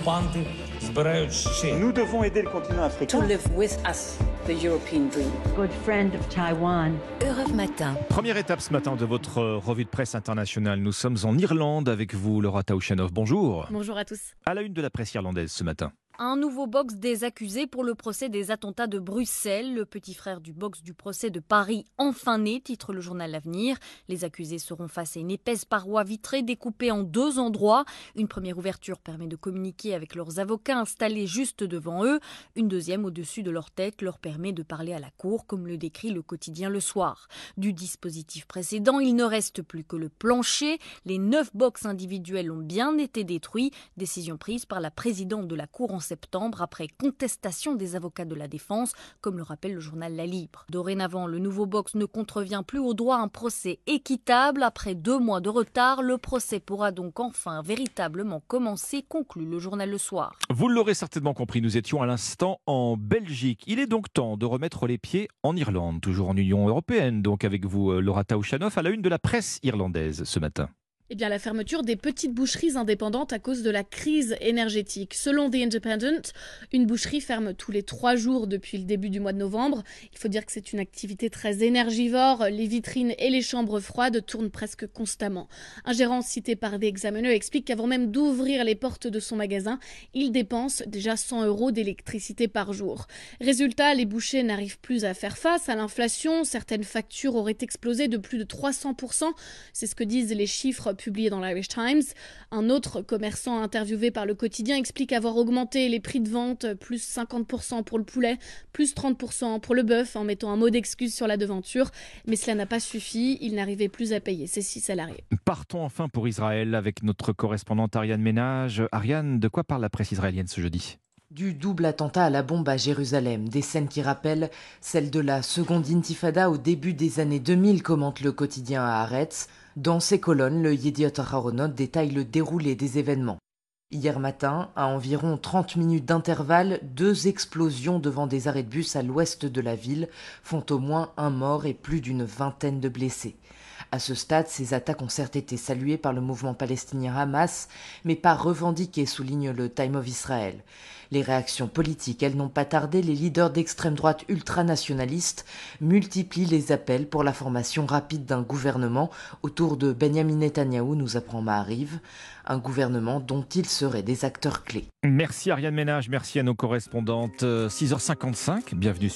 окупанти збирають ще. Nous devons aider le continent to africain. live with us the European dream. good friend of Taiwan. Europe Matin. Première étape ce matin de votre euh, revue de presse internationale. Nous sommes en Irlande avec vous, Laura Taouchanov. Bonjour. Bonjour à tous. À la une de la presse irlandaise ce matin. Un nouveau box des accusés pour le procès des attentats de Bruxelles. Le petit frère du box du procès de Paris, enfin né, titre le journal L'Avenir. Les accusés seront face à une épaisse paroi vitrée découpée en deux endroits. Une première ouverture permet de communiquer avec leurs avocats installés juste devant eux. Une deuxième au-dessus de leur tête leur permet de parler à la cour, comme le décrit le quotidien Le Soir. Du dispositif précédent, il ne reste plus que le plancher. Les neuf box individuels ont bien été détruits. Décision prise par la présidente de la cour en septembre après contestation des avocats de la défense, comme le rappelle le journal La Libre. Dorénavant, le nouveau box ne contrevient plus au droit à un procès équitable. Après deux mois de retard, le procès pourra donc enfin véritablement commencer, conclut le journal Le Soir. Vous l'aurez certainement compris, nous étions à l'instant en Belgique. Il est donc temps de remettre les pieds en Irlande, toujours en Union européenne, donc avec vous, euh, Laura Taouchanov, à la une de la presse irlandaise ce matin. Eh bien, la fermeture des petites boucheries indépendantes à cause de la crise énergétique. Selon The Independent, une boucherie ferme tous les trois jours depuis le début du mois de novembre. Il faut dire que c'est une activité très énergivore. Les vitrines et les chambres froides tournent presque constamment. Un gérant cité par The Examiner explique qu'avant même d'ouvrir les portes de son magasin, il dépense déjà 100 euros d'électricité par jour. Résultat, les bouchers n'arrivent plus à faire face à l'inflation. Certaines factures auraient explosé de plus de 300%. C'est ce que disent les chiffres publié dans l'Irish Times. Un autre commerçant interviewé par le quotidien explique avoir augmenté les prix de vente plus 50% pour le poulet, plus 30% pour le bœuf en mettant un mot d'excuse sur la devanture. Mais cela n'a pas suffi, il n'arrivait plus à payer ses six salariés. Partons enfin pour Israël avec notre correspondante Ariane Ménage. Ariane, de quoi parle la presse israélienne ce jeudi? Du double attentat à la bombe à Jérusalem, des scènes qui rappellent celles de la seconde intifada au début des années 2000, commente le quotidien à Haaretz. Dans ses colonnes, le Yediot Aharonot détaille le déroulé des événements. Hier matin, à environ 30 minutes d'intervalle, deux explosions devant des arrêts de bus à l'ouest de la ville font au moins un mort et plus d'une vingtaine de blessés. À ce stade, ces attaques ont certes été saluées par le mouvement palestinien Hamas, mais pas revendiquées, souligne le Time of Israel. Les réactions politiques, elles n'ont pas tardé, les leaders d'extrême droite ultranationalistes multiplient les appels pour la formation rapide d'un gouvernement autour de Benjamin Netanyahou, nous apprend Maariv, un gouvernement dont ils seraient des acteurs clés. Merci Ariane Ménage, merci à nos correspondantes. Euh, 6h55, bienvenue